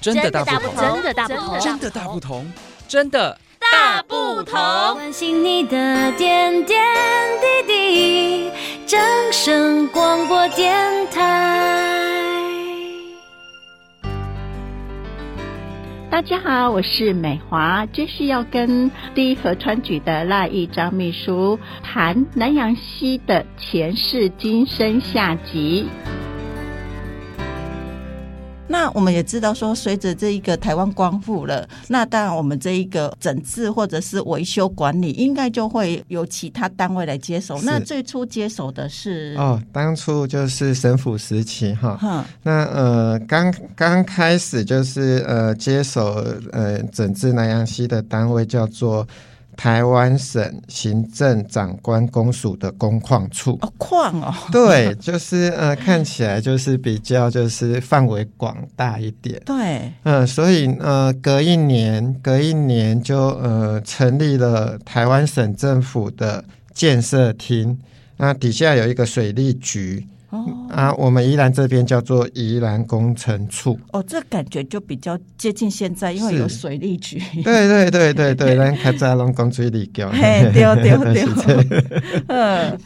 真的大不同，真的大不同，真的大不同，真的大不同。关心你的点点滴滴，掌声广播电台。大家好，我是美华，这是要跟第一河川局的赖玉章秘书谈南阳溪的前世今生下集。那我们也知道说，随着这一个台湾光复了，那当然我们这一个整治或者是维修管理，应该就会由其他单位来接手。那最初接手的是哦，当初就是省府时期哈。嗯。那呃，刚刚开始就是呃，接手呃整治南洋溪的单位叫做。台湾省行政长官公署的工矿处。哦，矿哦，对，就是呃，看起来就是比较就是范围广大一点，对，嗯、呃，所以呃，隔一年，隔一年就呃，成立了台湾省政府的建设厅，那底下有一个水利局。哦啊，我们宜兰这边叫做宜兰工程处。哦，这感觉就比较接近现在，因为有水利局。对对对对对，咱 开在龙工水利局。嘿，对对对。嗯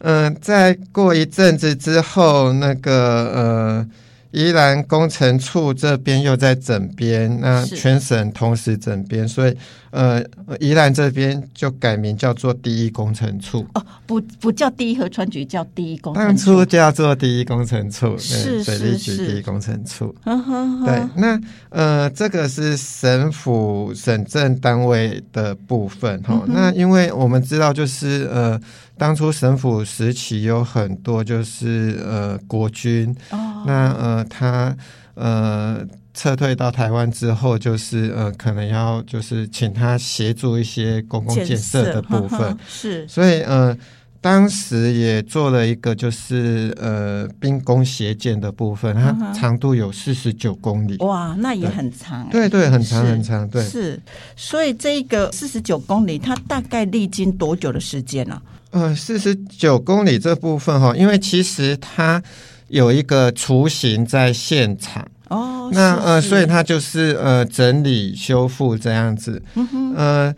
嗯，再过一阵子之后，那个呃。宜兰工程处这边又在整编，那全省同时整编，所以呃，宜兰这边就改名叫做第一工程处。哦，不不叫第一河川局，叫第一工程处。当初叫做第一工程处，是水利局第一工程处。是是是对，那呃，这个是省府省政单位的部分哈、嗯。那因为我们知道，就是呃。当初省府时期有很多就是呃国军，oh. 那呃他呃撤退到台湾之后，就是呃可能要就是请他协助一些公共建设的部分，呵 呵是，所以呃当时也做了一个就是呃兵工斜建的部分，它长度有四十九公里，哇，那也很长，对对，很长很长，对，是，所以这个四十九公里，它大概历经多久的时间呢、啊？呃，四十九公里这部分哈，因为其实它有一个雏形在现场。哦，那呃，所以它就是呃整理修复这样子。嗯哼，呃，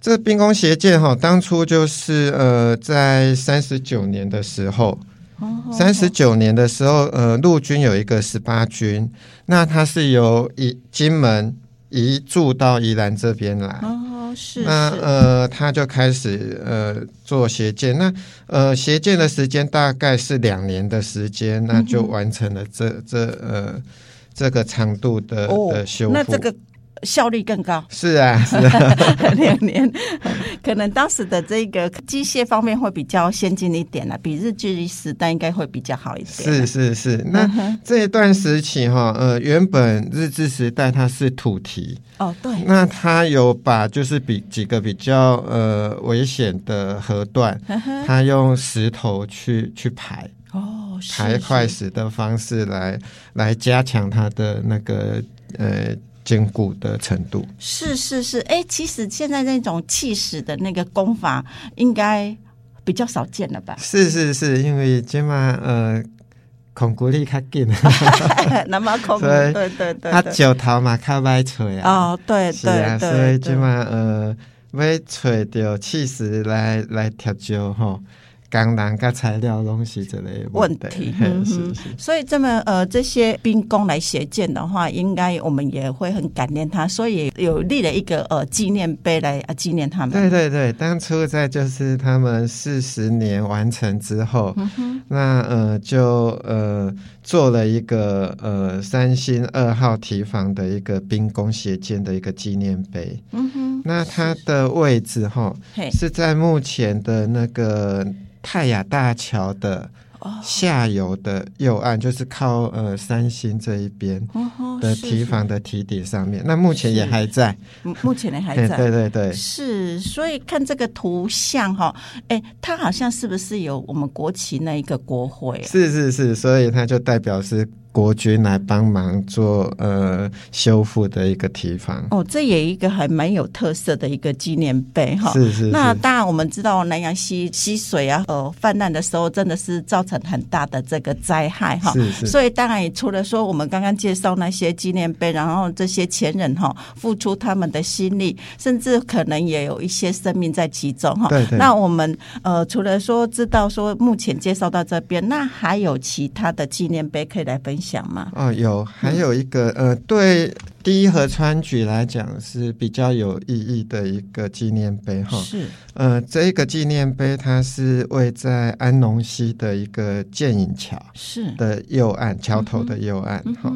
这个兵工协建哈，当初就是呃在三十九年的时候，三十九年的时候，呃，陆军有一个十八军，那它是由以金门移驻到宜兰这边来。是，是那呃，他就开始呃做协建，那呃协建的时间大概是两年的时间，那就完成了这这呃这个长度的、哦、的修复。那这个。效率更高，是啊，是啊，两年，可能当时的这个机械方面会比较先进一点了，比日据时代应该会比较好一点。是是是，那这一段时期哈，呃，原本日治时代它是土堤哦，对，那它有把就是比几个比较呃危险的河段，它用石头去去排。哦，排块石的方式来来加强它的那个呃。坚固的程度是是是，哎、欸，其实现在那种气势的那个功法应该比较少见了吧？是是是，因为今嘛呃，孔骨力较紧，那么孔对对对，他石头嘛较歹找啊。哦，对对对，对，所以今嘛呃，要找着气势来来调焦吼。钢缆跟材料东西之类的问题，嗯哼，所以这么呃这些兵工来协建的话，应该我们也会很感念他，所以有立了一个呃纪念碑来啊纪念他们。对对对，当初在就是他们四十年完成之后，嗯、那呃就呃做了一个呃三星二号提防的一个兵工协建的一个纪念碑。嗯哼，那它的位置哈是在目前的那个。泰雅大桥的下游的右岸，就是靠呃三星这一边的堤防的堤底上面。那目前也还在，目前也还在。对对对，是。所以看这个图像哈，哎，它好像是不是有我们国旗那一个国徽？是是是，所以它就代表是。国军来帮忙做呃修复的一个提防哦，这也一个还蛮有特色的一个纪念碑哈。是，是是。那当然我们知道南洋溪溪水啊，呃泛滥的时候真的是造成很大的这个灾害哈。是是。所以当然也除了说我们刚刚介绍那些些纪念碑，然后这些前人哈付出他们的心力，甚至可能也有一些生命在其中哈。对对。那我们呃除了说知道说目前介绍到这边，那还有其他的纪念碑可以来分享吗？哦，有，还有一个、嗯、呃，对第一河川局来讲是比较有意义的一个纪念碑哈。是。呃，这一个纪念碑它是位在安农溪的一个剑影桥是的右岸，桥头的右岸哈。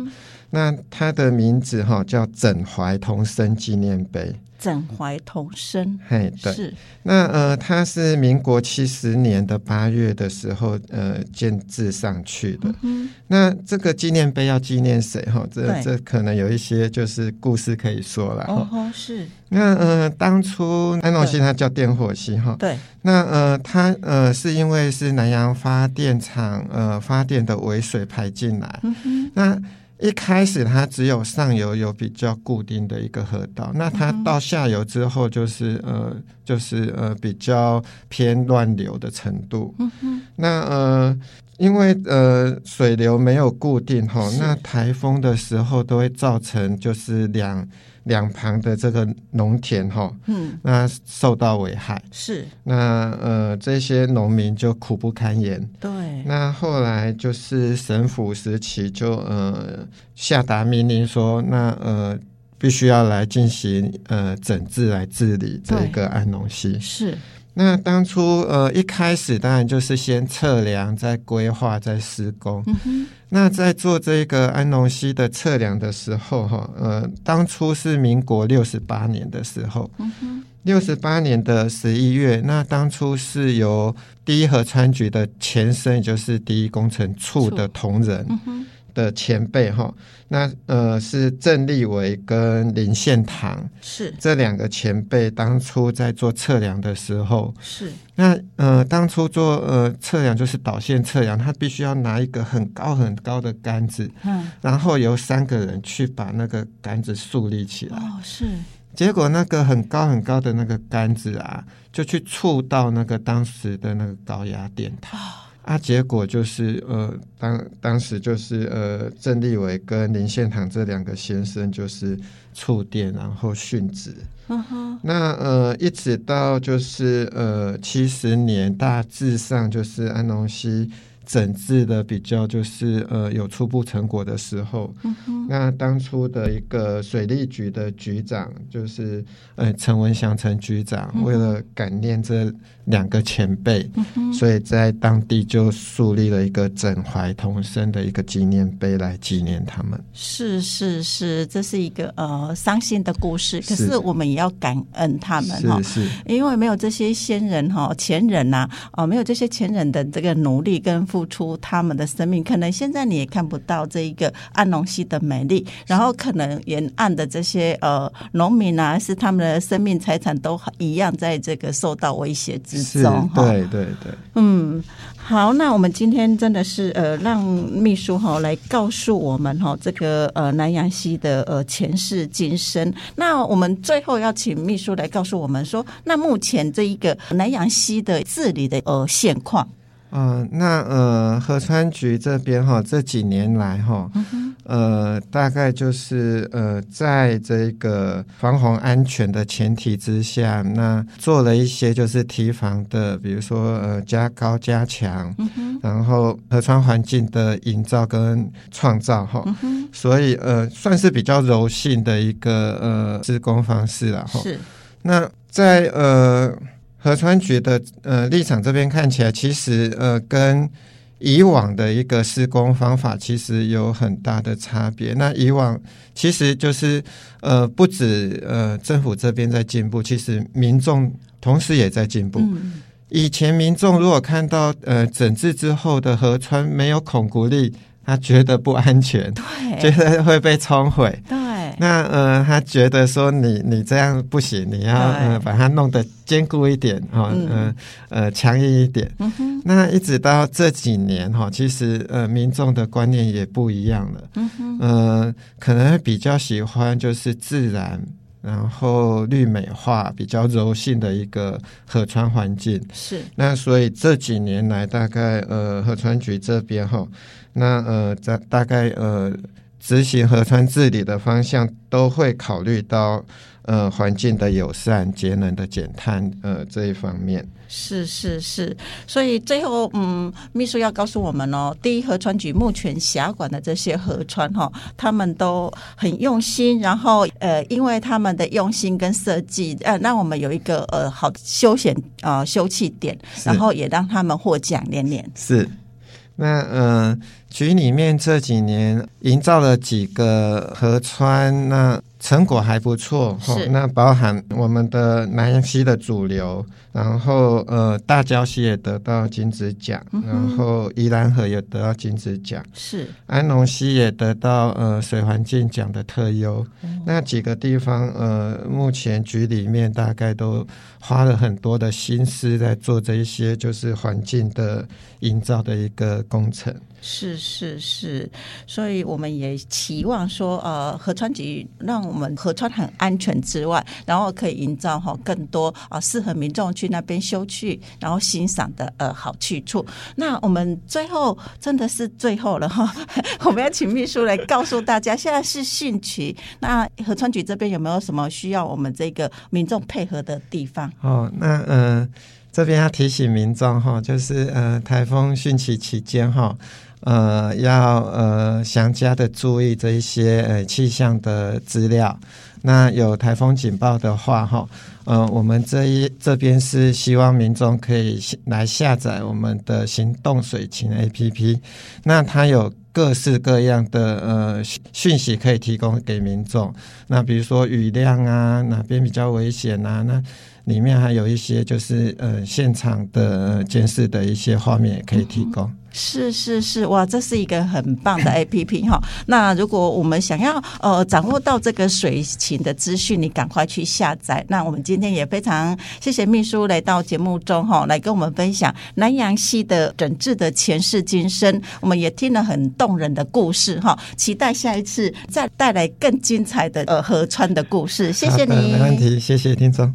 那它的名字哈叫枕怀同生纪念碑。枕怀同生，嘿，对，是那呃，它是民国七十年的八月的时候呃建制上去的。嗯、那这个纪念碑要纪念谁哈？这这可能有一些就是故事可以说了哈。哦，是。那呃，当初安诺西它叫电火溪哈。对。那呃，它呃是因为是南洋发电厂呃发电的尾水排进来。嗯那。一开始它只有上游有比较固定的一个河道，那它到下游之后就是呃就是呃比较偏乱流的程度。嗯。那呃因为呃水流没有固定哈，那台风的时候都会造成就是两。两旁的这个农田哈，嗯，那受到危害。是，那呃这些农民就苦不堪言。对，那后来就是省府时期就呃下达命令说，那呃必须要来进行呃整治来治理这个安农溪是。那当初呃一开始当然就是先测量，再规划，再施工。嗯。那在做这个安农溪的测量的时候，哈，呃，当初是民国六十八年的时候。六十八年的十一月，那当初是由第一河川局的前身，也就是第一工程处的同仁。的前辈哈，那呃是郑立维跟林献堂，是。这两个前辈当初在做测量的时候，是。那呃当初做呃测量就是导线测量，他必须要拿一个很高很高的杆子，嗯，然后由三个人去把那个杆子竖立起来，哦是，结果那个很高很高的那个杆子啊，就去触到那个当时的那个高压电塔。哦啊，结果就是呃，当当时就是呃，郑立伟跟林献堂这两个先生就是触电，然后殉职。Uh. 那呃，一直到就是呃，七十年大致上就是安农溪。整治的比较就是呃有初步成果的时候，嗯、那当初的一个水利局的局长就是呃陈文祥陈局长，嗯、为了感念这两个前辈，嗯、所以在当地就树立了一个整怀同生的一个纪念碑来纪念他们。是是是，这是一个呃伤心的故事，可是我们也要感恩他们哈，是，是。因为没有这些先人哈前人呐、啊，哦、呃、没有这些前人的这个努力跟。付出他们的生命，可能现在你也看不到这一个安农溪的美丽，然后可能沿岸的这些呃农民啊，是他们的生命财产都一样在这个受到威胁之中。对对对，嗯，好，那我们今天真的是呃，让秘书哈来告诉我们哈这个呃南阳溪的呃前世今生。那我们最后要请秘书来告诉我们说，那目前这一个南阳溪的治理的呃现况。嗯、呃，那呃，河川局这边哈，这几年来哈，嗯、呃，大概就是呃，在这个防洪安全的前提之下，那做了一些就是提防的，比如说呃，加高加强，嗯、然后河川环境的营造跟创造哈，嗯、所以呃，算是比较柔性的一个呃施工方式了哈。是，那在呃。河川局的呃立场这边看起来，其实呃跟以往的一个施工方法其实有很大的差别。那以往其实就是呃不止呃政府这边在进步，其实民众同时也在进步。嗯、以前民众如果看到呃整治之后的河川没有孔骨力，他觉得不安全，对，觉得会被冲毁。对那呃，他觉得说你你这样不行，你要呃把它弄得坚固一点哈，嗯、呃呃强硬一点。那一直到这几年哈，其实呃民众的观念也不一样了。嗯哼呃，可能比较喜欢就是自然，然后绿美化，比较柔性的一个河川环境。是。那所以这几年来，大概呃河川局这边哈，那呃在大概呃。执行河川治理的方向，都会考虑到呃环境的友善、节能的减碳呃这一方面。是是是，所以最后嗯，秘书要告诉我们哦，第一河川局目前辖管的这些河川哈，他们都很用心，然后呃，因为他们的用心跟设计，呃，让我们有一个呃好休闲啊、呃、休憩点，然后也让他们获奖连连。是。那嗯，局里面这几年营造了几个河川，那成果还不错。是。那包含我们的南阳溪的主流，然后呃大礁溪也得到金子奖，嗯、然后宜兰河也得到金子奖。是。安农溪也得到呃水环境奖的特优。嗯。那几个地方呃，目前局里面大概都花了很多的心思在做这一些，就是环境的营造的一个工程。是是是，所以我们也期望说，呃，河川局让我们河川很安全之外，然后可以营造哈更多啊适合民众去那边休憩，然后欣赏的呃好去处。那我们最后真的是最后了哈，我们要请秘书来告诉大家，现在是汛期，那河川局这边有没有什么需要我们这个民众配合的地方？哦，那嗯、呃，这边要提醒民众哈，就是呃台风汛期期间哈。呃，要呃详加的注意这一些呃气象的资料。那有台风警报的话，哈，呃，我们这一这边是希望民众可以来下载我们的行动水情 APP。那它有各式各样的呃讯息可以提供给民众。那比如说雨量啊，哪边比较危险啊？那里面还有一些就是呃现场的监视的一些画面也可以提供。是是是，哇，这是一个很棒的 APP 哈。那如果我们想要呃掌握到这个水情的资讯，你赶快去下载。那我们今天也非常谢谢秘书来到节目中哈，来跟我们分享南阳溪的整治的前世今生。我们也听了很动人的故事哈，期待下一次再带来更精彩的呃河川的故事。谢谢你，没问题，谢谢听众。